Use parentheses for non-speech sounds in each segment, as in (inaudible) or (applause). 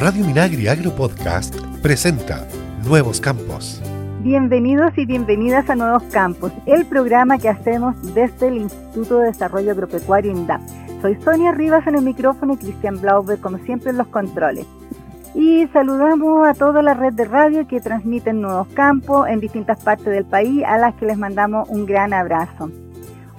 Radio Minagri Agro Podcast presenta Nuevos Campos. Bienvenidos y bienvenidas a Nuevos Campos, el programa que hacemos desde el Instituto de Desarrollo Agropecuario INDAP. Soy Sonia Rivas en el micrófono y Cristian Blauber, como siempre, en los controles. Y saludamos a toda la red de radio que transmiten Nuevos Campos en distintas partes del país, a las que les mandamos un gran abrazo.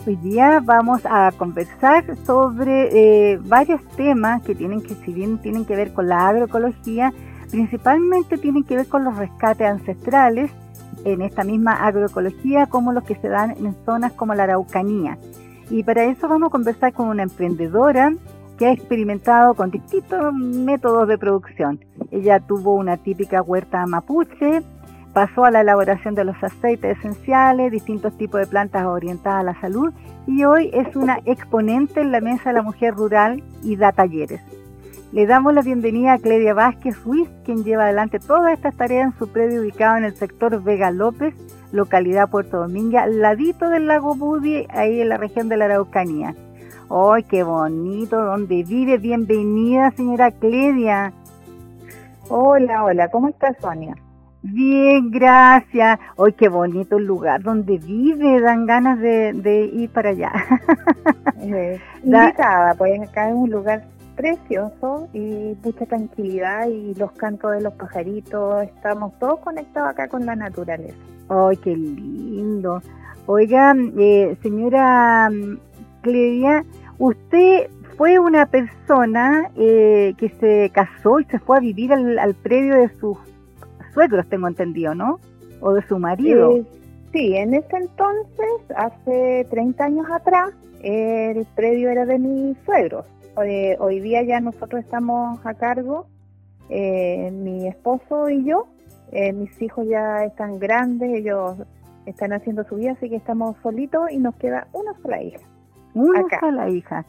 Hoy día vamos a conversar sobre eh, varios temas que tienen que, si bien tienen que ver con la agroecología, principalmente tienen que ver con los rescates ancestrales en esta misma agroecología, como los que se dan en zonas como la Araucanía. Y para eso vamos a conversar con una emprendedora que ha experimentado con distintos métodos de producción. Ella tuvo una típica huerta mapuche, Pasó a la elaboración de los aceites esenciales, distintos tipos de plantas orientadas a la salud y hoy es una exponente en la Mesa de la Mujer Rural y da talleres. Le damos la bienvenida a Cledia Vázquez Ruiz, quien lleva adelante todas estas tareas en su predio ubicado en el sector Vega López, localidad Puerto Domingo, ladito del lago Budi, ahí en la región de la Araucanía. ¡Ay, qué bonito! ¿Dónde vive? Bienvenida, señora Cledia. Hola, hola, ¿cómo estás, Sonia? Bien, gracias. Hoy qué bonito el lugar donde vive, dan ganas de, ir para allá. (laughs) eh, (laughs) invitada, pues acá es un lugar precioso y mucha tranquilidad y los cantos de los pajaritos, estamos todos conectados acá con la naturaleza. Ay, qué lindo. Oiga, eh, señora mm, Cledia, usted fue una persona eh, que se casó y se fue a vivir al, al predio de sus suegros, tengo entendido, ¿no? O de su marido. Eh, sí, en ese entonces, hace 30 años atrás, el predio era de mis suegros. Hoy, día ya nosotros estamos a cargo, eh, mi esposo y yo. Eh, mis hijos ya están grandes, ellos están haciendo su vida, así que estamos solitos y nos queda una sola hija. Una sola hija.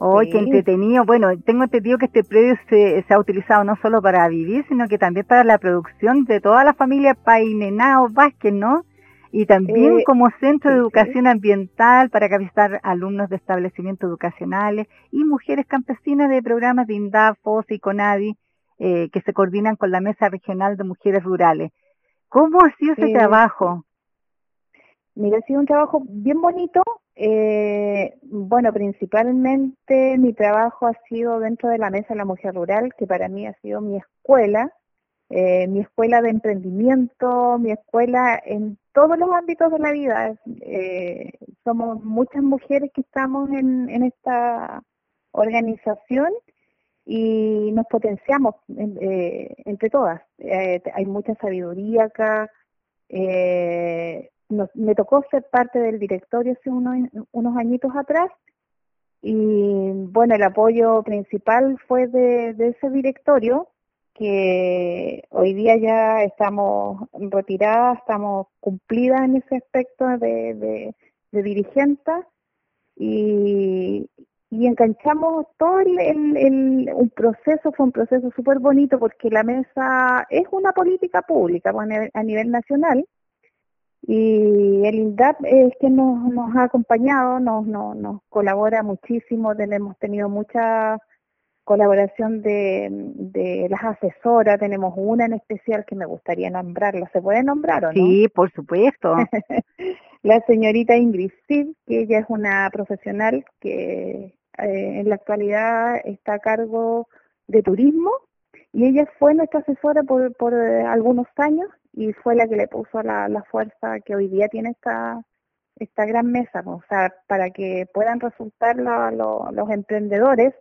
¡Ay, qué entretenido! Bueno, tengo entendido que este predio se, se, ha utilizado no solo para vivir, sino que también para la producción de toda la familia Painenao Vázquez, ¿no? Y también eh, como centro de educación ambiental para capacitar alumnos de establecimientos educacionales y mujeres campesinas de programas de INDAF, FOSE y CONADI eh, que se coordinan con la Mesa Regional de Mujeres Rurales. ¿Cómo ha sido ese eh, trabajo? Mira, ha sido un trabajo bien bonito, eh, bueno, principalmente mi trabajo ha sido dentro de la Mesa de la Mujer Rural, que para mí ha sido mi escuela, eh, mi escuela de emprendimiento, mi escuela en todos los ámbitos de la vida. Eh, somos muchas mujeres que estamos en, esta organización y nos potenciamos entre todas. hay mucha sabiduría acá. Me tocó ser parte del directorio hace unos, unos añitos atrás y bueno, el apoyo principal fue de, ese directorio que hoy día ya estamos retiradas, estamos cumplidas en ese aspecto de, de, y, y enganchamos todo el, un proceso, fue un proceso súper bonito porque la mesa es una política pública a nivel nacional y el INDAP es que nos, nos ha acompañado, nos, nos, nos colabora muchísimo, tenemos tenido mucha colaboración de, de las asesoras, tenemos una en especial que me gustaría nombrarla, ¿se puede nombrar o no? Sí, por supuesto. (laughs) la señorita Ingrid Sid, que ella es una profesional que eh, en la actualidad está a cargo de turismo y ella fue nuestra asesora por, por eh, algunos años y fue la que le puso la, la fuerza que hoy día tiene esta esta gran mesa, o sea, para que puedan resultar los emprendedores,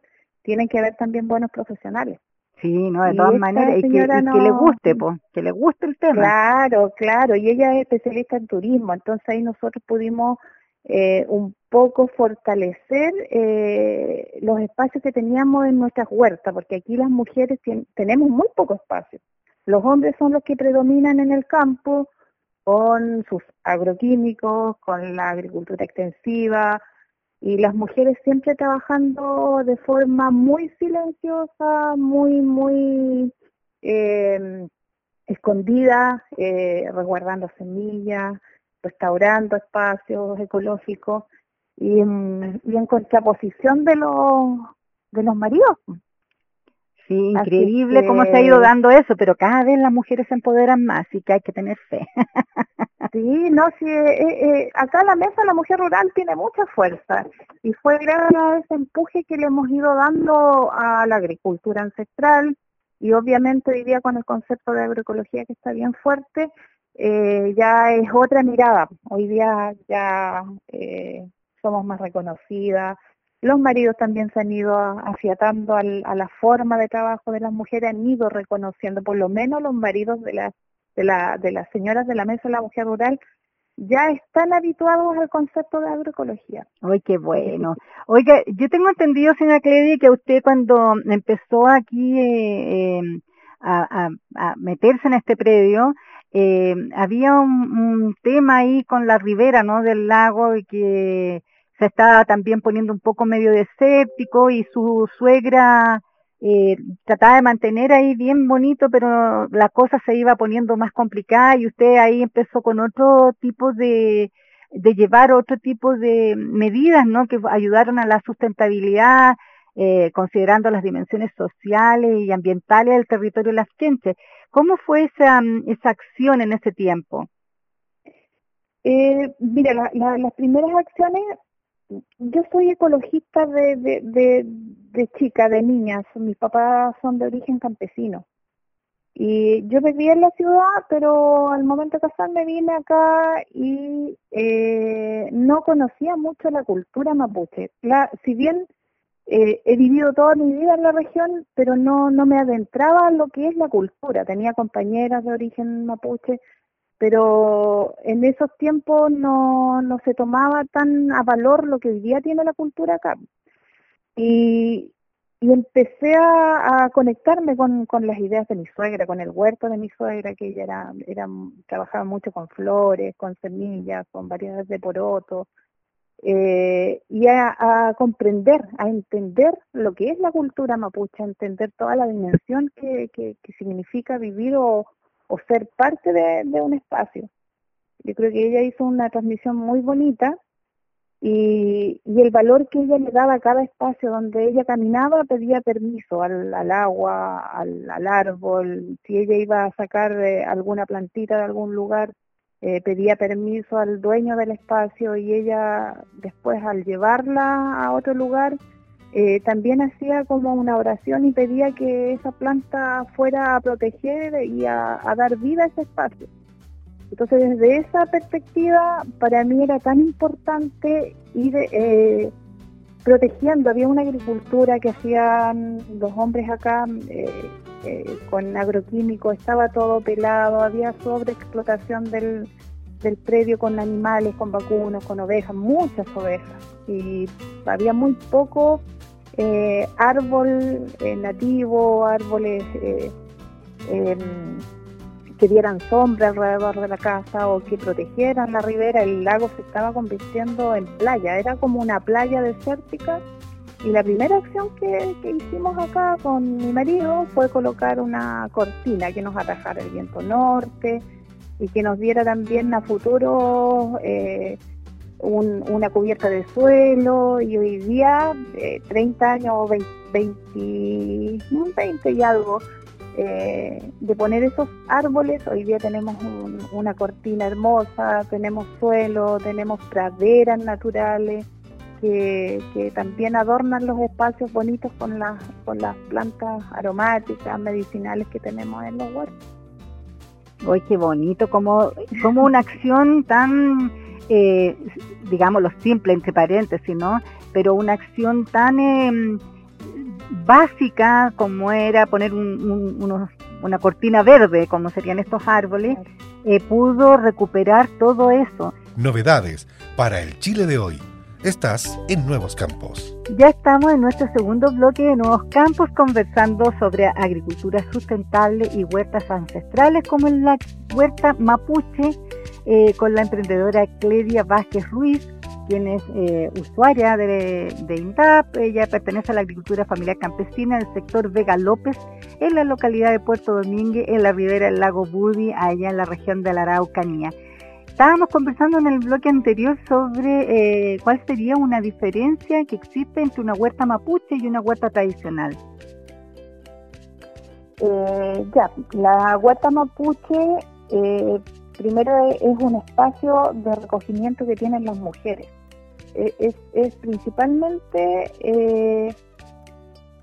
tienen que haber también buenos profesionales. Sí, no, de todas maneras, y que, le guste, pues, que le guste el tema. Claro, claro, y ella es especialista en turismo, entonces ahí nosotros pudimos eh, un poco fortalecer eh, los espacios que teníamos en nuestras huertas, porque aquí las mujeres tenemos muy poco espacio. Los hombres son los que predominan en el campo con sus agroquímicos, con la agricultura extensiva, y las mujeres siempre trabajando de forma muy silenciosa, muy, muy eh, escondida, eh, resguardando semillas, restaurando espacios ecológicos y y en contraposición de los, de los maridos. Sí, increíble cómo se ha ido dando eso, pero cada vez las mujeres se empoderan más y que hay que tener fe. (laughs) sí, no, sí, eh, eh, acá la mesa la mujer rural tiene mucha fuerza y fue gracias a ese empuje que le hemos ido dando a la agricultura ancestral y obviamente hoy día con el concepto de agroecología que está bien fuerte, eh, ya es otra mirada. Hoy día ya somos más reconocidas, los maridos también se han ido afiatando a la forma de trabajo de las mujeres, han ido reconociendo, por lo menos los maridos de las, de, la, de las señoras de la mesa de la mujer rural ya están habituados al concepto de agroecología. ¡Ay, qué bueno! Oiga, yo tengo entendido, señora Cledi, que usted cuando empezó aquí eh, em, a, meterse en este predio, eh, había un, un, tema ahí con la ribera ¿no? del lago y que se estaba también poniendo un poco medio desértico y su suegra eh, trataba de mantener ahí bien bonito, pero la cosa se iba poniendo más complicada y usted ahí empezó con otro tipo de, de llevar otro tipo de medidas, ¿no? Que ayudaron a la sustentabilidad, eh, considerando las dimensiones sociales y ambientales del territorio de las. ¿Cómo fue esa, esa acción en ese tiempo? Eh, mira, las primeras acciones yo soy ecologista de, de, de, chica, de niñas. Mis papás son de origen campesino. Y yo vivía en la ciudad, pero al momento de casarme vine acá y eh, no conocía mucho la cultura mapuche. Si bien eh, he vivido toda mi vida en la región, pero no, no me adentraba en lo que es la cultura. Tenía compañeras de origen mapuche, pero en esos tiempos no, no se tomaba tan a valor lo que hoy día tiene la cultura acá. Y, y empecé a, conectarme con, con, las ideas de mi suegra, con el huerto de mi suegra, que ella era, era trabajaba mucho con flores, con semillas, con variedades de poroto, eh, y a, a, comprender, a entender lo que es la cultura mapuche, a entender toda la dimensión que, que, que significa vivir o, o ser parte de, un espacio. Yo creo que ella hizo una transmisión muy bonita y, el valor que ella le daba a cada espacio donde ella caminaba pedía permiso al, al agua, al, al, árbol, si ella iba a sacar eh, alguna plantita de algún lugar, eh, pedía permiso al dueño del espacio y ella después al llevarla a otro lugar eh, también hacía como una oración y pedía que esa planta fuera a proteger y a, dar vida a ese espacio. Entonces, desde esa perspectiva, para mí era tan importante ir eh, protegiendo. Había una agricultura que hacían los hombres acá eh, con agroquímicos, estaba todo pelado, había sobreexplotación del, del predio con animales, con vacunos, con ovejas, muchas ovejas. Y había muy poco eh, árbol eh, nativo, árboles eh, em, que dieran sombra alrededor de la casa o que protegieran la ribera, el lago se estaba convirtiendo en playa, era como una playa desértica. Y la primera acción que, hicimos acá con mi marido fue colocar una cortina que nos atajara el viento norte y que nos diera también a futuro una cubierta de suelo y hoy día, 30 eh, años, 20, 20, y algo, eh, de poner esos árboles, hoy día tenemos una cortina hermosa, tenemos suelo, tenemos praderas naturales que, que, también adornan los espacios bonitos con las, con las plantas aromáticas, medicinales que tenemos en los huertos. ¡Uy, qué bonito! Como, como una acción tan eh, digamos, lo simple, entre paréntesis, ¿no? Pero una acción tan em, básica como era poner una cortina verde, como serían estos árboles, eh, pudo recuperar todo eso. Novedades para el Chile de hoy. Estás en Nuevos Campos. Ya estamos en nuestro segundo bloque de Nuevos Campos conversando sobre agricultura sustentable y huertas ancestrales como en la huerta mapuche eh, con la emprendedora Cledia Vázquez Ruiz, quien es eh, usuaria de, de, INDAP. Ella pertenece a la agricultura familiar campesina del sector Vega López, en la localidad de Puerto Domínguez, en la ribera del lago Budi, allá en la región de la Araucanía. Estábamos conversando en el bloque anterior sobre eh, cuál sería una diferencia que existe entre una huerta mapuche y una huerta tradicional. Ya, la huerta mapuche primero es un espacio de recogimiento que tienen las mujeres. Es, es principalmente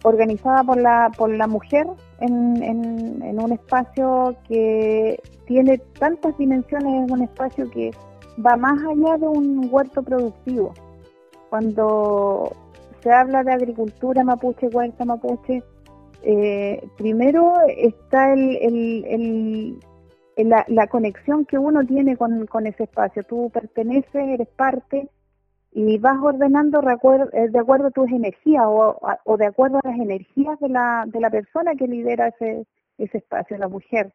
organizada por la, por la mujer en, en, un espacio que tiene tantas dimensiones, es un espacio que va más allá de un huerto productivo. Cuando se habla de agricultura mapuche, huerta mapuche, eh, primero está el, la, conexión que uno tiene con, ese espacio. Tú perteneces, eres parte y vas ordenando eh, de acuerdo a tus energías o, de acuerdo a las energías de la, de la persona que lidera ese, ese espacio, la mujer.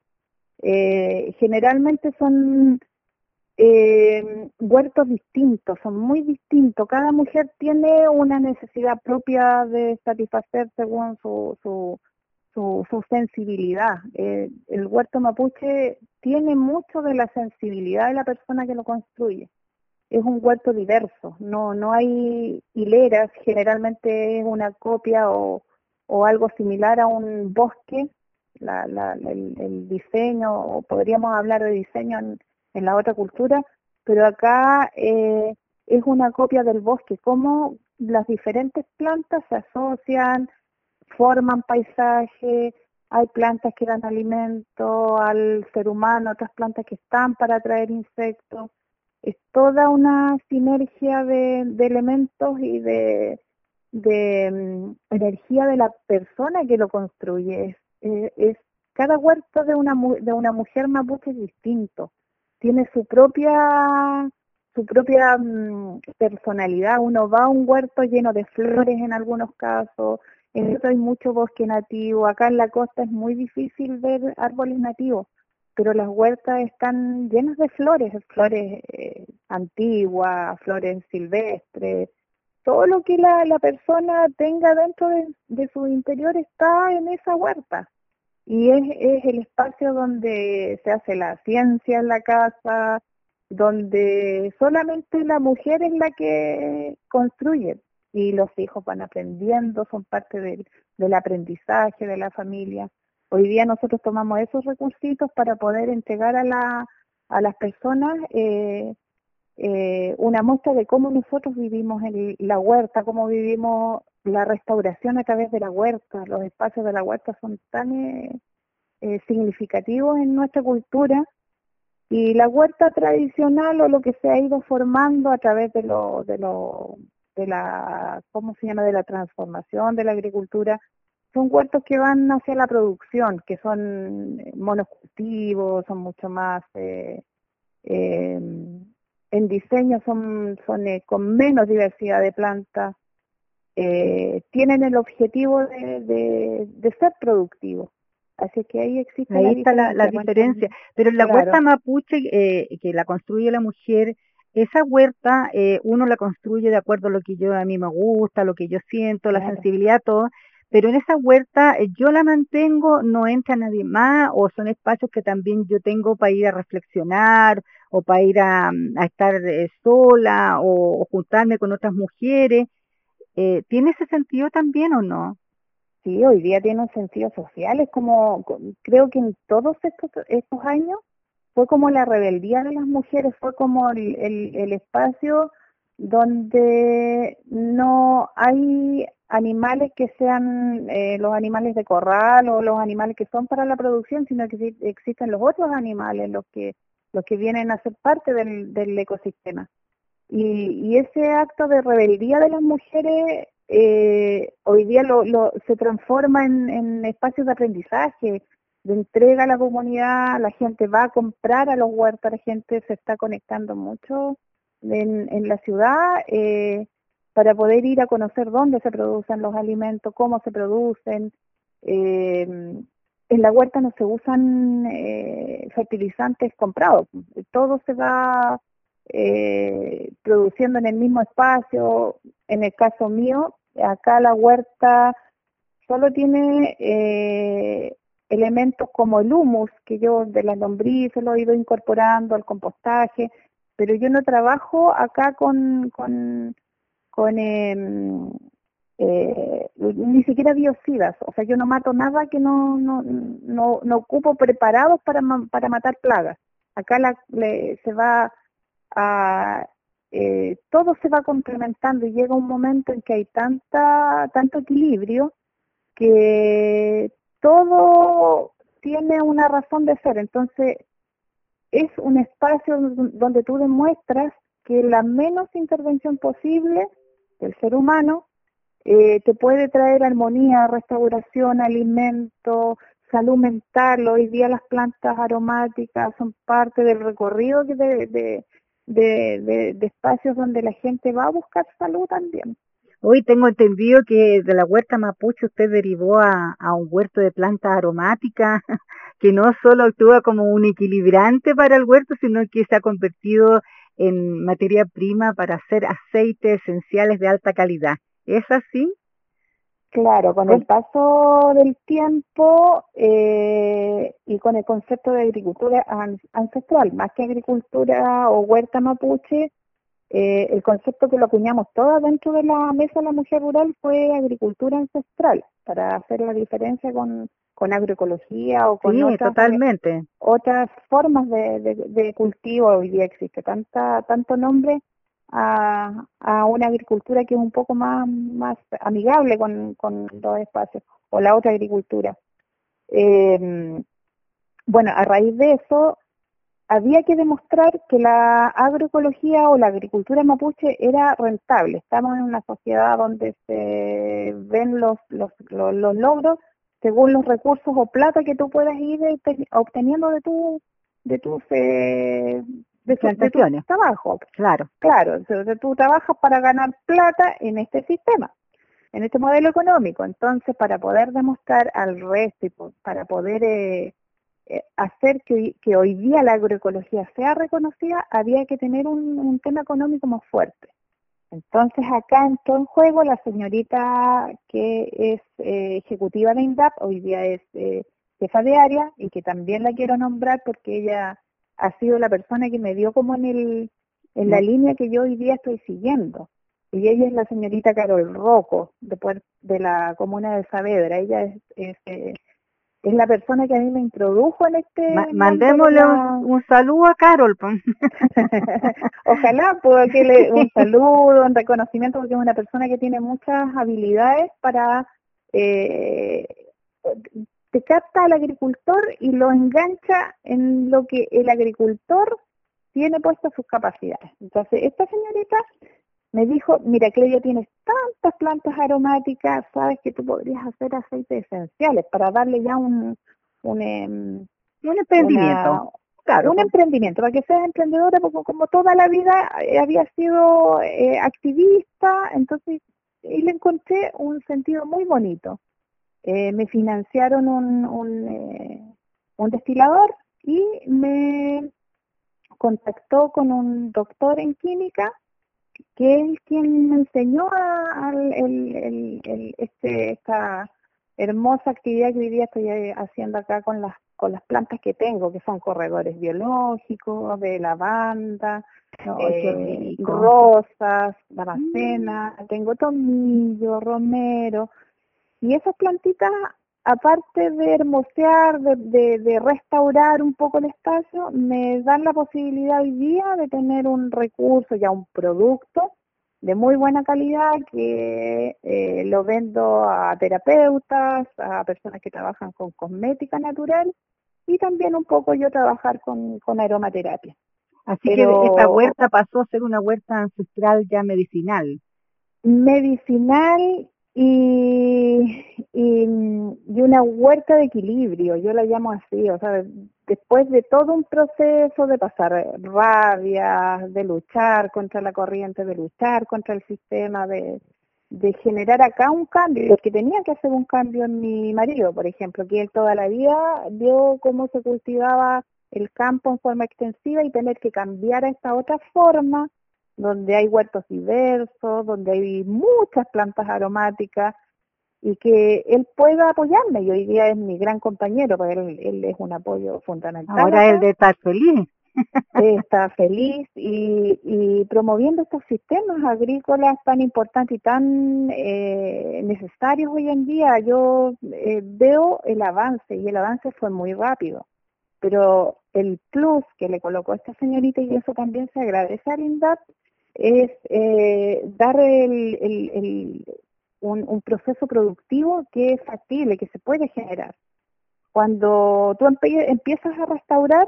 Eh, generalmente son eh, huertos distintos, son muy distintos. Cada mujer tiene una necesidad propia de satisfacer según su, su, su, sensibilidad. Eh, el huerto mapuche tiene mucho de la sensibilidad de la persona que lo construye. Es un huerto diverso, no, no hay hileras, generalmente es una copia o, o algo similar a un bosque, la, la, el, el, diseño, o podríamos hablar de diseño en, en la otra cultura, pero acá eh, es una copia del bosque, cómo las diferentes plantas se asocian, forman paisaje, hay plantas que dan alimento al ser humano, otras plantas que están para atraer insectos, es toda una sinergia de, elementos y de, mm, energía de la persona que lo construye. Es, es, cada huerto de una, de una mujer mapuche es distinto tiene su propia su propia mm, personalidad. Uno va a un huerto lleno de flores en algunos casos, en otro hay mucho bosque nativo. Acá en la costa es muy difícil ver árboles nativos, pero las huertas están llenas de flores, flores eh, antiguas, flores silvestres. Todo lo que la, persona tenga dentro de, de su interior está en esa huerta y es, es el espacio donde se hace la ciencia en la casa, donde solamente la mujer es la que construye y los hijos van aprendiendo, son parte del, del aprendizaje de la familia. Hoy día nosotros tomamos esos recursos para poder entregar a, la, a las personas eh, eh, una muestra de cómo nosotros vivimos en la huerta, cómo vivimos la restauración a través de la huerta, los espacios de la huerta son tan eh, significativos en nuestra cultura y la huerta tradicional o lo que se ha ido formando a través de lo de lo de la cómo se llama de la transformación de la agricultura son huertos que van hacia la producción que son monocultivos son mucho más eh, en diseño son son con menos diversidad de plantas eh, tienen el objetivo de, de, ser productivos. Así que ahí existe ahí está la, diferencia. Pero la huerta mapuche eh, que la construye la mujer, esa huerta eh, uno la construye de acuerdo a lo que yo a mí me gusta, lo que yo siento, la sensibilidad, todo. Pero en esa huerta yo la mantengo, no entra nadie más, o son espacios que también yo tengo para ir a reflexionar, o para ir a, a estar sola, o juntarme con otras mujeres eh, ¿Tiene ese sentido también o no? Sí, hoy día tiene un sentido social, es como, creo que en todos estos, estos años fue como la rebeldía de las mujeres, fue como el, espacio donde no hay animales que sean eh, los animales de corral o los animales que son para la producción, sino que existen los otros animales, los que los que vienen a ser parte del, ecosistema. Y, ese acto de rebeldía de las mujeres eh, hoy día lo, se transforma en, espacios de aprendizaje, de entrega a la comunidad, la gente va a comprar a los huertos, la gente se está conectando mucho en, la ciudad eh, para poder ir a conocer dónde se producen los alimentos, cómo se producen. Eh, en la huerta no se usan fertilizantes comprados, todo se va eh, produciendo en el mismo espacio. En el caso mío, acá la huerta solo tiene eh, elementos como el humus, que yo de las lombrices lo he ido incorporando al compostaje, pero yo no trabajo acá con, con, em, eh, ni siquiera biocidas, o sea, yo no mato nada que no, no, no, no ocupo preparados para, para matar plagas. Acá la, se va a, eh, todo se va complementando y llega un momento en que hay tanta, tanto equilibrio que todo tiene una razón de ser. Entonces, es un espacio donde tú demuestras que la menos intervención posible del ser humano eh, te puede traer armonía, restauración, alimento, salud mental. Hoy día las plantas aromáticas son parte del recorrido de, de, de, de, espacios donde la gente va a buscar salud también. Hoy tengo entendido que de la huerta mapuche usted derivó a, a un huerto de plantas aromáticas (laughs) que no solo actúa como un equilibrante para el huerto, sino que se ha convertido en materia prima para hacer aceites esenciales de alta calidad. ¿Es así? Claro, con el paso del tiempo eh, y con el concepto de agricultura ancestral, más que agricultura o huerta mapuche, eh, el concepto que lo acuñamos todas dentro de la mesa de la mujer rural fue agricultura ancestral, para hacer la diferencia con, con agroecología o con otras, totalmente. otras formas de, de, de, cultivo. Hoy día existe tanta tanto nombre a, a una agricultura que es un poco más, más amigable con, con los espacios, o la otra agricultura. Eh, bueno, a raíz de eso, había que demostrar que la agroecología o la agricultura mapuche era rentable. Estamos en una sociedad donde se ven los, los, los, logros según los recursos o plata que tú puedas ir obteniendo de tu de tus eh, de, tu trabajo. Claro. Claro, entonces tú trabajas para ganar plata en este sistema, en este modelo económico. Entonces, para poder demostrar al resto y para poder eh, eh, hacer que, que, hoy día la agroecología sea reconocida, había que tener un, tema económico más fuerte. Entonces acá entró en juego la señorita que es eh, ejecutiva de INDAP, hoy día es jefa de área y que también la quiero nombrar porque ella ha sido la persona que me dio como en el en la línea que yo hoy día estoy siguiendo. Y ella es la señorita Carol Rocco, de, de la comuna de Saavedra. Ella es, es, eh, es, la persona que a mí me introdujo en este... mandémosle un, saludo a Carol. (laughs) Ojalá pueda que le un saludo, un reconocimiento, porque es una persona que tiene muchas habilidades para eh, te capta al agricultor y lo engancha en lo que el agricultor tiene puestas sus capacidades. Entonces, esta señorita me dijo, mira, Clevia, tienes tantas plantas aromáticas, sabes que tú podrías hacer aceites esenciales para darle ya un... Un, em, un emprendimiento. claro, un emprendimiento, para que seas emprendedora, porque como toda la vida eh, había sido eh, activista, entonces, y le encontré un sentido muy bonito eh, me financiaron un, un, eh, un destilador y me contactó con un doctor en química que es quien me enseñó a, el, el, este, esta hermosa actividad que hoy día estoy haciendo acá con las con las plantas que tengo, que son corredores biológicos, de lavanda, eh, rosas, damascena, mm. tengo tomillo, romero, y esas plantitas, aparte de hermosear, de, de, restaurar un poco el espacio, me dan la posibilidad hoy día de tener un recurso, ya un producto de muy buena calidad que eh, lo vendo a terapeutas, a personas que trabajan con cosmética natural y también un poco yo trabajar con, con aromaterapia. Así que esta huerta pasó a ser una huerta ancestral ya medicinal. Medicinal y, y, una huerta de equilibrio, yo la llamo así, o sea, después de todo un proceso de pasar rabia, de luchar contra la corriente, de luchar contra el sistema, de, de generar acá un cambio, que tenía que hacer un cambio en mi marido, por ejemplo, que él toda la vida vio cómo se cultivaba el campo en forma extensiva y tener que cambiar a esta otra forma donde hay huertos diversos, donde hay muchas plantas aromáticas y que él pueda apoyarme. Y hoy día es mi gran compañero, porque él, es un apoyo fundamental. Ahora él de estar feliz. está feliz y, promoviendo estos sistemas agrícolas tan importantes y tan eh, necesarios hoy en día. Yo eh, veo el avance y el avance fue muy rápido, pero el plus que le colocó esta señorita y eso también se agradece a INDAP es eh, dar el, un, un proceso productivo que es factible, que se puede generar. Cuando tú empiezas a restaurar,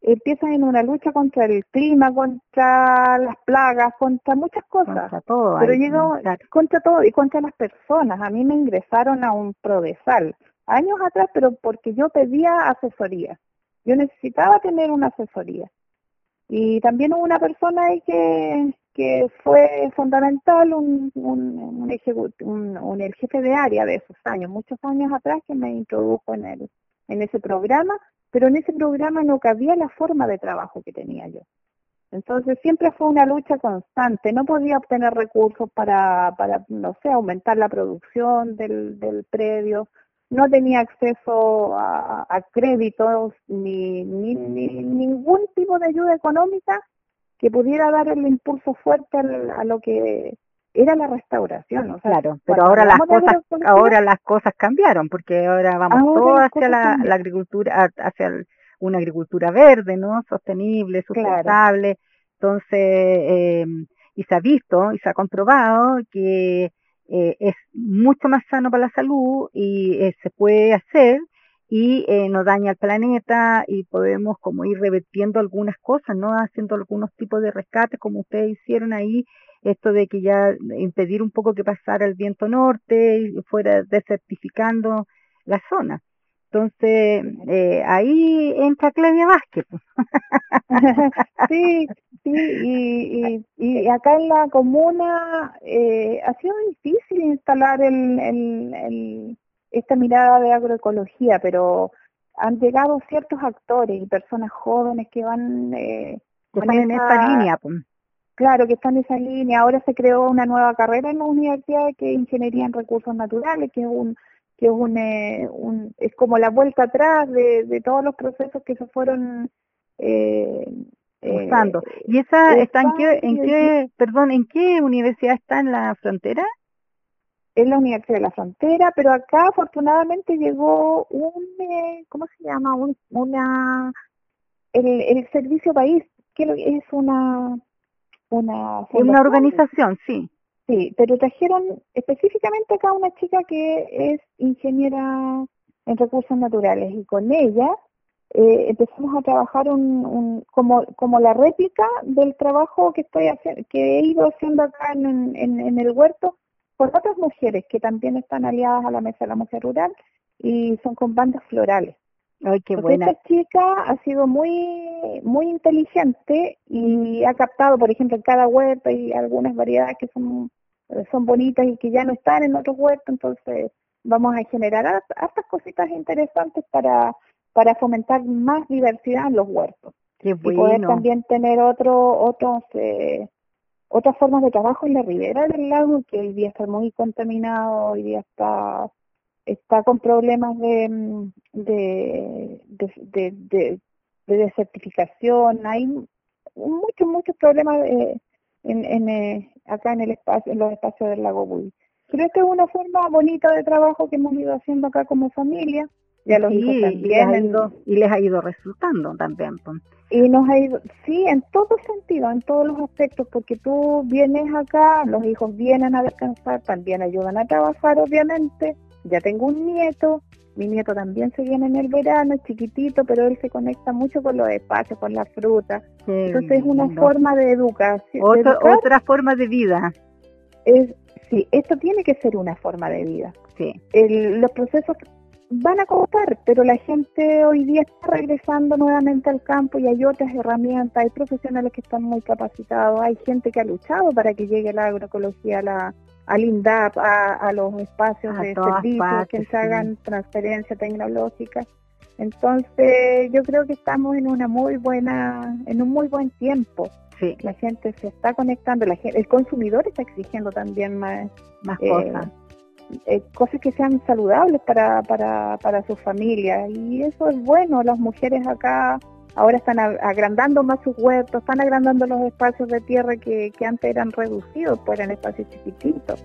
empiezan en una lucha contra el clima, contra las plagas, contra muchas cosas. Contra todo. Pero llega contra todo y contra las personas. A mí me ingresaron a un prodesal años atrás, pero porque yo pedía asesoría. Yo necesitaba tener una asesoría. Y también hubo una persona ahí que, que fue fundamental, un, un, un, el jefe de área de esos años, muchos años atrás, que me introdujo en, el, en ese programa pero en ese programa no cabía la forma de trabajo que tenía yo. Entonces siempre fue una lucha constante, no podía obtener recursos para, para no sé, aumentar la producción del, del predio, no tenía acceso a, créditos ni, ni, ningún tipo de ayuda económica que pudiera dar el impulso fuerte a lo que era la restauración. claro, pero ahora las cosas ahora las cosas cambiaron porque ahora vamos todos hacia la, agricultura, hacia una agricultura verde, ¿no? Sostenible, sustentable. Entonces, eh, y se ha visto y se ha comprobado que eh, es mucho más sano para la salud y eh, se puede hacer y eh, no daña al planeta y podemos como ir revertiendo algunas cosas, ¿no? Haciendo algunos tipos de rescates como ustedes hicieron ahí esto de que ya impedir un poco que pasara el viento norte y fuera desertificando la zona. Entonces, eh, ahí entra Claudia Vázquez. (laughs) sí, sí, y, y, acá en la comuna eh, ha sido difícil instalar el, el, esta mirada de agroecología, pero han llegado ciertos actores y personas jóvenes que van... Eh, en esta línea. Pues. Claro, que está en esa línea. Ahora se creó una nueva carrera en la universidad que es Ingeniería en Recursos Naturales, que es un que es un, eh, es como la vuelta atrás de, de todos los procesos que se fueron eh, eh usando. ¿Y esa está en qué, en qué, perdón, en qué universidad está en la frontera? En la Universidad de la Frontera, pero acá afortunadamente llegó un, eh, ¿cómo se llama? Un, una, el, el Servicio País, que es una una Una organización, sí. Sí, pero trajeron específicamente acá una chica que es ingeniera en recursos naturales y con ella eh, empezamos a trabajar un, como, como la réplica del trabajo que estoy haciendo, que he ido haciendo acá en, en, el huerto por otras mujeres que también están aliadas a la Mesa de la Mujer Rural y son con bandas florales. Ay, qué buena. Esta chica ha sido muy muy inteligente y ha captado, por ejemplo, en cada huerto hay algunas variedades que son son bonitas y que ya no están en otros huertos, entonces vamos a generar hartas cositas interesantes para para fomentar más diversidad en los huertos. Qué bueno. Y poder también tener otro, otros eh, otras formas de trabajo en la ribera del lago que hoy día está muy contaminado, hoy día está está con problemas de, mm, de, de, de, desertificación, hay muchos, muchos problemas eh, en, en, eh, acá en el espacio, en los espacios del lago Buy. Pero esta es una forma bonita de trabajo que hemos ido haciendo acá como familia. Ya los hijos también. Y les, ha ido, y les ha ido resultando también. Y nos ha ido, sí, en todo sentido, en todos los aspectos, porque tú vienes acá, los hijos vienen a descansar, también ayudan a trabajar, obviamente, ya tengo un nieto, mi nieto también se viene en el verano, es chiquitito, pero él se conecta mucho con los espacios, con la fruta. Entonces es una forma de educación. otra forma de vida. Es, sí, esto tiene que ser una forma de vida. Sí. los procesos van a costar, pero la gente hoy día está regresando nuevamente al campo y hay otras herramientas, hay profesionales que están muy capacitados, hay gente que ha luchado para que llegue la agroecología a la, al INDAP, a, los espacios de servicio, que se hagan transferencia tecnológica. Entonces, yo creo que estamos en una muy buena, en un muy buen tiempo. Sí. La gente se está conectando, la el consumidor está exigiendo también más, más cosas. Eh, eh, cosas que sean saludables para, para, para su familia y eso es bueno, las mujeres acá ahora están agrandando más sus huertos, están agrandando los espacios de tierra que, que antes eran reducidos, pues eran espacios chiquititos.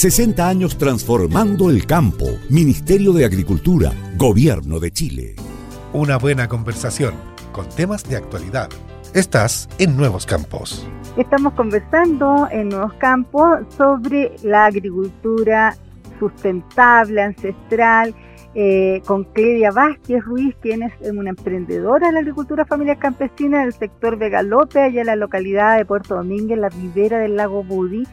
60 años transformando el campo. Ministerio de Agricultura, Gobierno de Chile. Una buena conversación con temas de actualidad. Estás en Nuevos Campos. Estamos conversando en Nuevos Campos sobre la agricultura sustentable, ancestral, eh, con Cledia Vázquez Ruiz, quien es una emprendedora de la agricultura familiar campesina del sector Vegalope, allá en la localidad de Puerto Domingo, en la ribera del lago Budi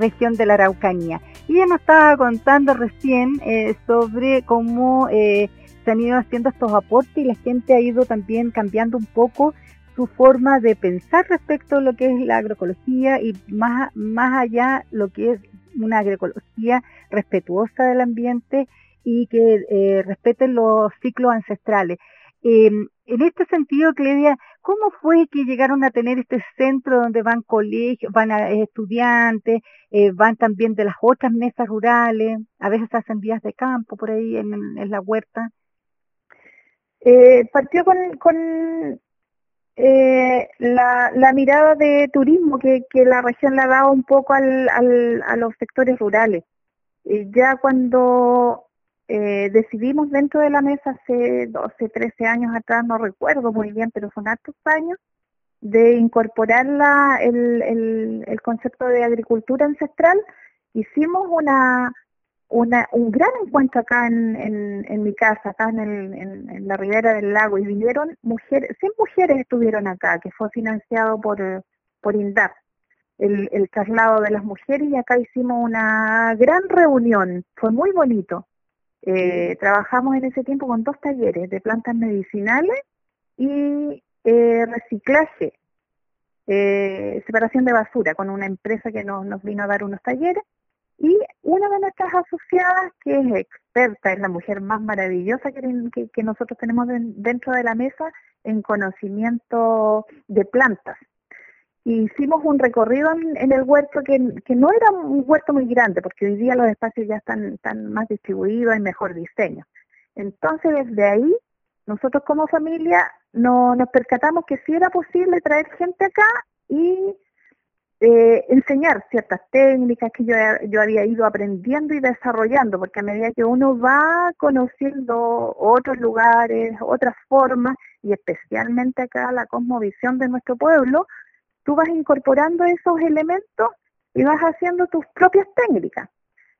región de la Araucanía. Y ella nos estaba contando recién eh, sobre cómo eh, se han ido haciendo estos aportes y la gente ha ido también cambiando un poco su forma de pensar respecto a lo que es la agroecología y más, más allá lo que es una agroecología respetuosa del ambiente y que eh, respeten los ciclos ancestrales. Em, en este sentido, Cledia, ¿cómo fue que llegaron a tener este centro donde van colegios, van eh, estudiantes, eh, van también de las otras mesas rurales, a veces hacen días de campo por ahí en, la huerta? Eh, partió con, la, mirada de turismo que, la región le ha dado un poco a los sectores rurales. ya cuando eh, decidimos dentro de la mesa hace 12, 13 años atrás, no recuerdo muy bien, pero son hartos años, de incorporar la, el, concepto de agricultura ancestral. Hicimos una, un gran encuentro acá en, en, mi casa, acá en, la ribera del lago, y vinieron mujeres, 100 mujeres estuvieron acá, que fue financiado por, por INDAP, el, el traslado de las mujeres, y acá hicimos una gran reunión, fue muy bonito. Eh, trabajamos en ese tiempo con dos talleres de plantas medicinales y eh, reciclaje, eh, separación de basura, con una empresa que nos, vino a dar unos talleres. Y una de nuestras asociadas, que es experta, es la mujer más maravillosa que, que nosotros tenemos dentro de la mesa en conocimiento de plantas hicimos un recorrido en, el huerto que, no era un huerto muy grande, porque hoy día los espacios ya están, más distribuidos, hay mejor diseño. Entonces, desde ahí, nosotros como familia no, nos percatamos que sí era posible traer gente acá y eh, enseñar ciertas técnicas que yo, yo había ido aprendiendo y desarrollando, porque a medida que uno va conociendo otros lugares, otras formas, y especialmente acá la cosmovisión de nuestro pueblo, tú vas incorporando esos elementos y vas haciendo tus propias técnicas.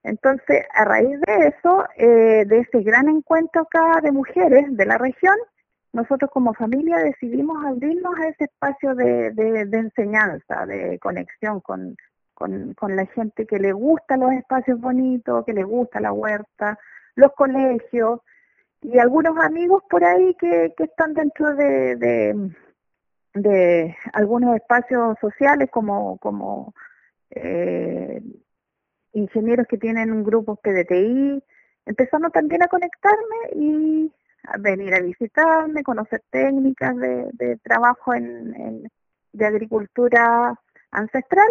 Entonces, a raíz de eso, eh, de ese gran encuentro acá de mujeres de la región, nosotros como familia decidimos abrirnos a ese espacio de, de, enseñanza, de conexión con, con, la gente que le gusta los espacios bonitos, que le gusta la huerta, los colegios y algunos amigos por ahí que, que están dentro de, de algunos espacios sociales como, como eh, ingenieros que tienen grupos PDTI, empezando también a conectarme y a venir a visitarme, conocer técnicas de, de trabajo en, de agricultura ancestral.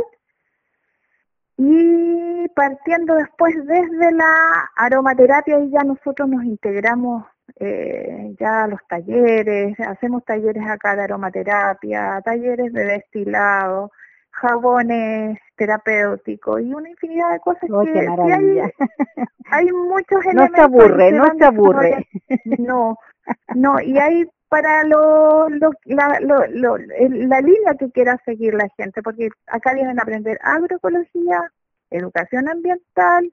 Y partiendo después desde la aromaterapia y ya nosotros nos integramos eh, ya los talleres, hacemos talleres acá de aromaterapia, talleres de destilado, jabones terapéuticos y una infinidad de cosas oh, que, hay, (laughs) hay, muchos elementos. No se aburre, no se aburre. No, (laughs) no, y hay para lo, lo, la, lo, la línea que quiera seguir la gente, porque acá vienen a aprender agroecología, educación ambiental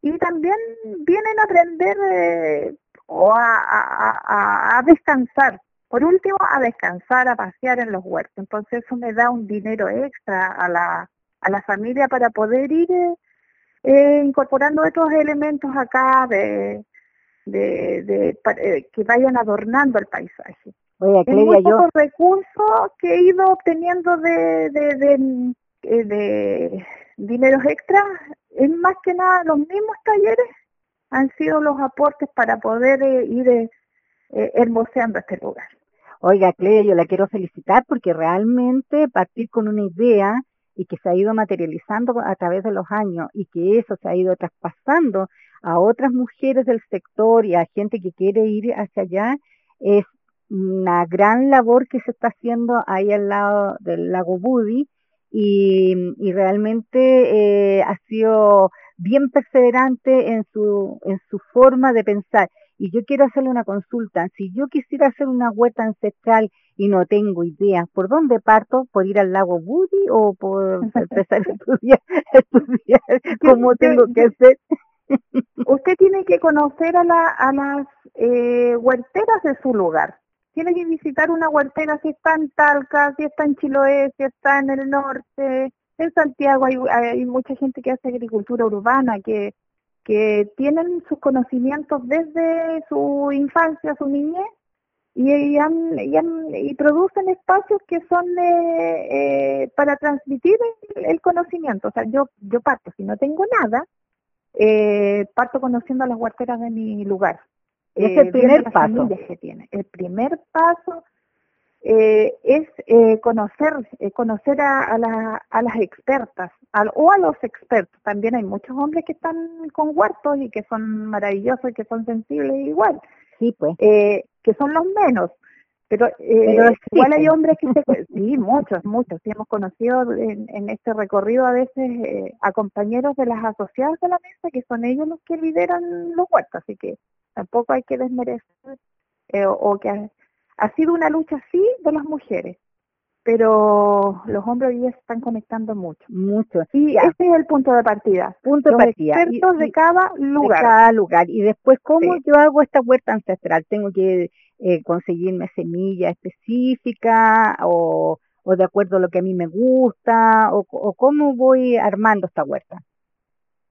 y también vienen a aprender eh, o a, a, descansar. Por último, a descansar, a pasear en los huertos. Entonces eso me da un dinero extra a la, a la familia para poder ir eh, incorporando estos elementos acá de, de, de, eh, que vayan adornando el paisaje. Oye, Clelia, yo... recursos que he ido obteniendo de, de, de, eh, dineros extras, es más que nada los mismos talleres han sido los aportes para poder eh, ir eh, hermoseando este lugar. Oiga, Clelia, yo la quiero felicitar porque realmente partir con una idea y que se ha ido materializando a través de los años y que eso se ha ido traspasando a otras mujeres del sector y a gente que quiere ir hacia allá, es una gran labor que se está haciendo ahí al lado del lago Budi y, y realmente eh, ha sido bien perseverante en su, en su forma de pensar. Y yo quiero hacerle una consulta. Si yo quisiera hacer una huerta ancestral y no tengo idea, ¿por dónde parto? ¿Por ir al lago Budi o por (laughs) empezar a estudiar, (laughs) estudiar (laughs) cómo tengo que hacer? Usted tiene que conocer a, la, a las eh, huerteras de su lugar tiene que visitar una huertera si está en Talca, si está en Chiloé, si está en el norte. En Santiago hay, mucha gente que hace agricultura urbana, que, tienen sus conocimientos desde su infancia, su niñez, y, producen espacios que son eh, eh, para transmitir el, conocimiento. O sea, yo, parto, si no tengo nada, eh, parto conociendo las huerteras de mi lugar. Es el primer paso. Que tiene. El primer paso eh, es eh, conocer eh, conocer a, a, a las expertas o a los expertos. También hay muchos hombres que están con huertos y que son maravillosos y que son sensibles igual. Sí, pues. que son los menos. Pero, igual hay hombres que se... (laughs) Sí, muchos, muchos. Sí, hemos conocido en, en este recorrido a veces a compañeros de las asociadas de la mesa que son ellos los que lideran los huertos. Así que tampoco hay que desmerecer eh, o, que ha, sido una lucha sí de las mujeres, pero los hombres hoy están conectando mucho. Mucho. Y ese es el punto de partida. Punto de partida. Expertos de cada lugar. De cada lugar. Y después, ¿cómo yo hago esta huerta ancestral? ¿Tengo que eh, conseguirme semilla específica o, o de acuerdo a lo que a mí me gusta? ¿O, o cómo voy armando esta huerta?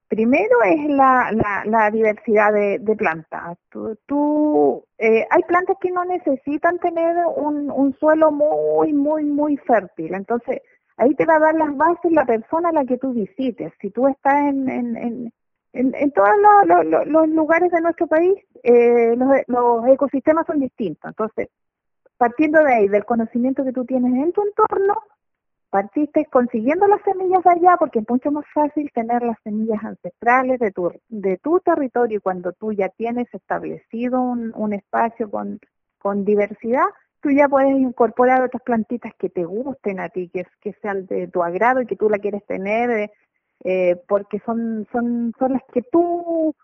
Primero es la, la, diversidad de, plantas. Tú, eh, hay plantas que no necesitan tener un, un suelo muy, muy, muy fértil. Entonces, ahí te va a dar las bases la persona a la que tú visites. Si tú estás en, en, en, en, todos los, lugares de nuestro país, eh, los, los ecosistemas son distintos. Entonces, partiendo de ahí, del conocimiento que tú tienes en tu entorno, partiste consiguiendo las semillas allá porque es mucho más fácil tener las semillas ancestrales de tu, de tu territorio y cuando tú ya tienes establecido un, un espacio con, con diversidad, tú ya puedes incorporar otras plantitas que te gusten a ti, que, que sean de tu agrado y que tú la quieres tener, eh, eh, porque son, son, son las que tú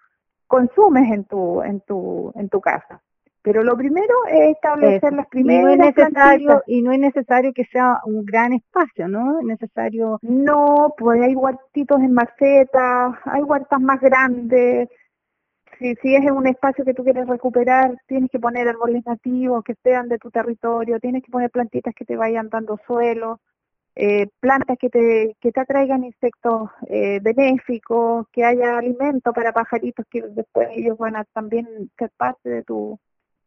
consumes en tu, en tu, en tu casa. Pero lo primero es establecer las primeras y no es necesario Y no es necesario que sea un gran espacio, ¿no? Es necesario... No, pues hay huertitos en maceta, hay huertas más grandes. Si, si es un espacio que tú quieres recuperar, tienes que poner árboles nativos que sean de tu territorio, tienes que poner plantitas que te vayan dando suelo, eh, plantas que te, que te atraigan insectos eh, benéficos, que haya alimento para pajaritos que después ellos van a también ser parte de tu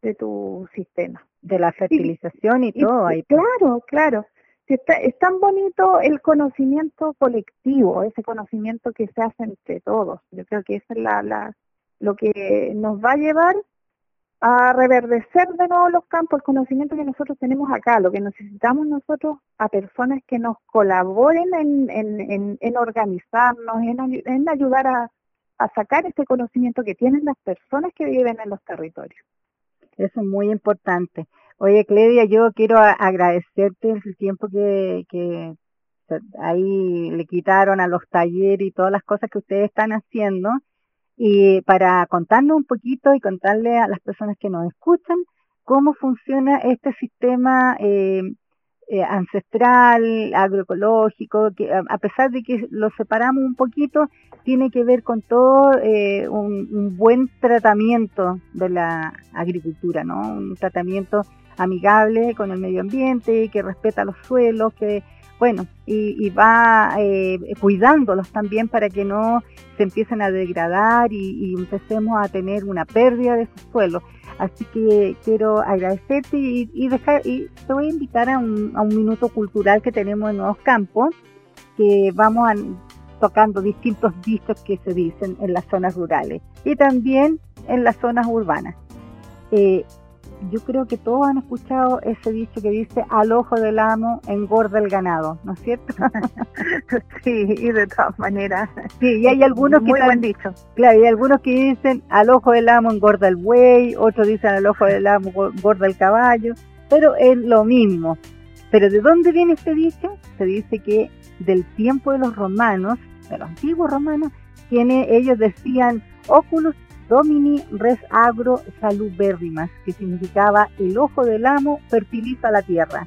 de tu sistema. De la fertilización y, todo. ahí. Claro, claro. Está, es tan bonito el conocimiento colectivo, ese conocimiento que se hace entre todos. Yo creo que eso es la, la, lo que nos va a llevar a reverdecer de nuevo los campos, el conocimiento que nosotros tenemos acá, lo que necesitamos nosotros a personas que nos colaboren en, en, en, organizarnos, en, en ayudar a, a sacar ese conocimiento que tienen las personas que viven en los territorios. Eso es muy importante. Oye, Cledia, yo quiero agradecerte el tiempo que, que ahí le quitaron a los talleres y todas las cosas que ustedes están haciendo y para contarnos un poquito y contarle a las personas que nos escuchan cómo funciona este sistema eh, eh, ancestral, agroecológico, que a, pesar de que lo separamos un poquito, tiene que ver con todo eh, un, buen tratamiento de la agricultura, ¿no? Un tratamiento amigable con el medio ambiente, que respeta los suelos, que bueno, y, va eh, cuidándolos también para que no se empiecen a degradar y, empecemos a tener una pérdida de su suelo. Así que quiero agradecerte y, dejar y te voy a invitar a un, minuto cultural que tenemos en Nuevos Campos, que vamos tocando distintos dichos que se dicen en las zonas rurales y también en las zonas urbanas. Eh, yo creo que todos han escuchado ese dicho que dice al ojo del amo engorda el ganado, ¿no es cierto? (laughs) sí, y de todas maneras. Sí, y hay algunos que buen dicho. Claro, y hay algunos que dicen al ojo del amo engorda el buey, otros dicen al ojo del amo engorda el caballo, pero es lo mismo. Pero ¿de dónde viene este dicho? Se dice que del tiempo de los romanos, de los antiguos romanos, quienes ellos decían oculus domini res agro saluberrimas, que significaba el ojo del amo fertiliza la tierra.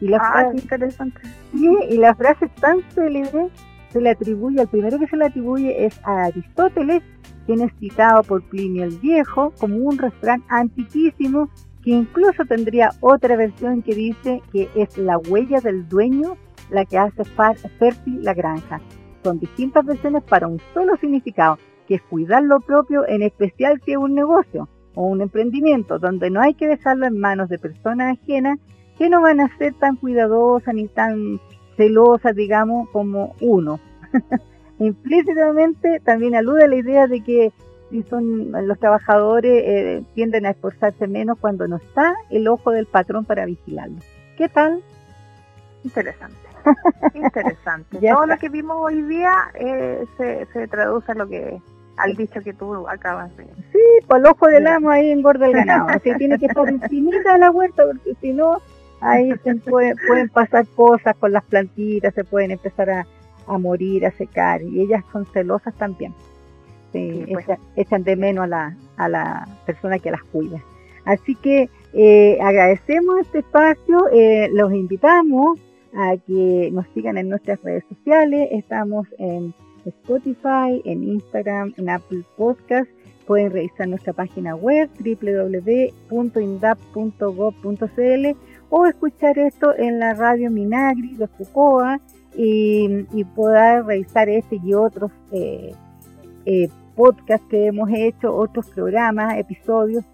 Y la, ah, frase, interesante. y la frase tan célebre se le atribuye, el primero que se le atribuye es a Aristóteles, quien es citado por Plinio el Viejo como un refrán antiquísimo que incluso tendría otra versión que dice que es la huella del dueño la que hace fértil la granja. Son distintas versiones para un solo significado, que es cuidar lo propio, en especial si es un negocio o un emprendimiento, donde no hay que dejarlo en manos de personas ajenas que no van a ser tan cuidadosas ni tan celosas, digamos, como uno. (laughs) Implícitamente también alude a la idea de que si son los trabajadores eh, tienden a esforzarse menos cuando no está el ojo del patrón para vigilarlo. ¿Qué tal? Interesante. (laughs) Interesante. Todo lo que vimos hoy día eh, se, se traduce a lo que al dicho que tú acabas de... Sí, por el ojo del amo ahí engorda el ganado. Así tiene que estar infinita la huerta porque si no, ahí se puede, pueden pasar cosas con las plantitas, se pueden empezar a, a morir, a secar. Y ellas son celosas también. Sí, pues. echan, de menos a la, a la persona que las cuida. Así que eh, agradecemos este espacio, eh, los invitamos a que nos sigan en nuestras redes sociales. Estamos en Spotify, en Instagram, en Apple Podcast. Pueden revisar nuestra página web www.indap.gov.cl o escuchar esto en la radio Minagri de Fucoa y, poder revisar este y otros eh, eh, podcasts que hemos hecho, otros programas, episodios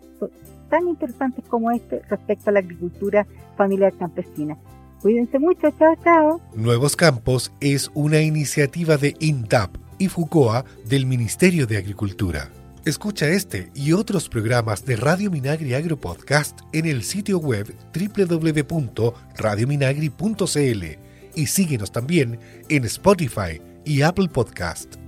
tan interesantes como este respecto a la agricultura familiar campesina. Cuídense mucho, chao, chao. Nuevos Campos es una iniciativa de INTAP y FUCOA del Ministerio de Agricultura. Escucha este y otros programas de Radio Minagri Agro Podcast en el sitio web www.radiominagri.cl y síguenos también en Spotify y Apple Podcast.